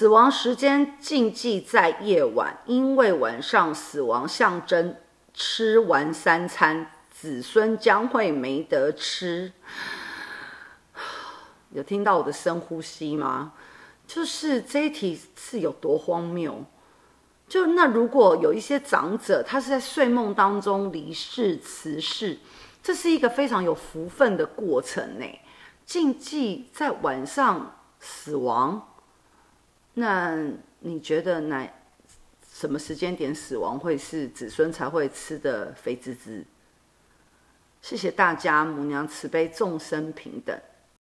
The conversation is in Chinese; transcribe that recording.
死亡时间禁忌在夜晚，因为晚上死亡象征吃完三餐，子孙将会没得吃。有听到我的深呼吸吗？就是这一题是有多荒谬？就那如果有一些长者，他是在睡梦当中离世辞世，这是一个非常有福分的过程呢。禁忌在晚上死亡，那你觉得哪什么时间点死亡会是子孙才会吃的肥滋滋？谢谢大家，母娘慈悲，众生平等。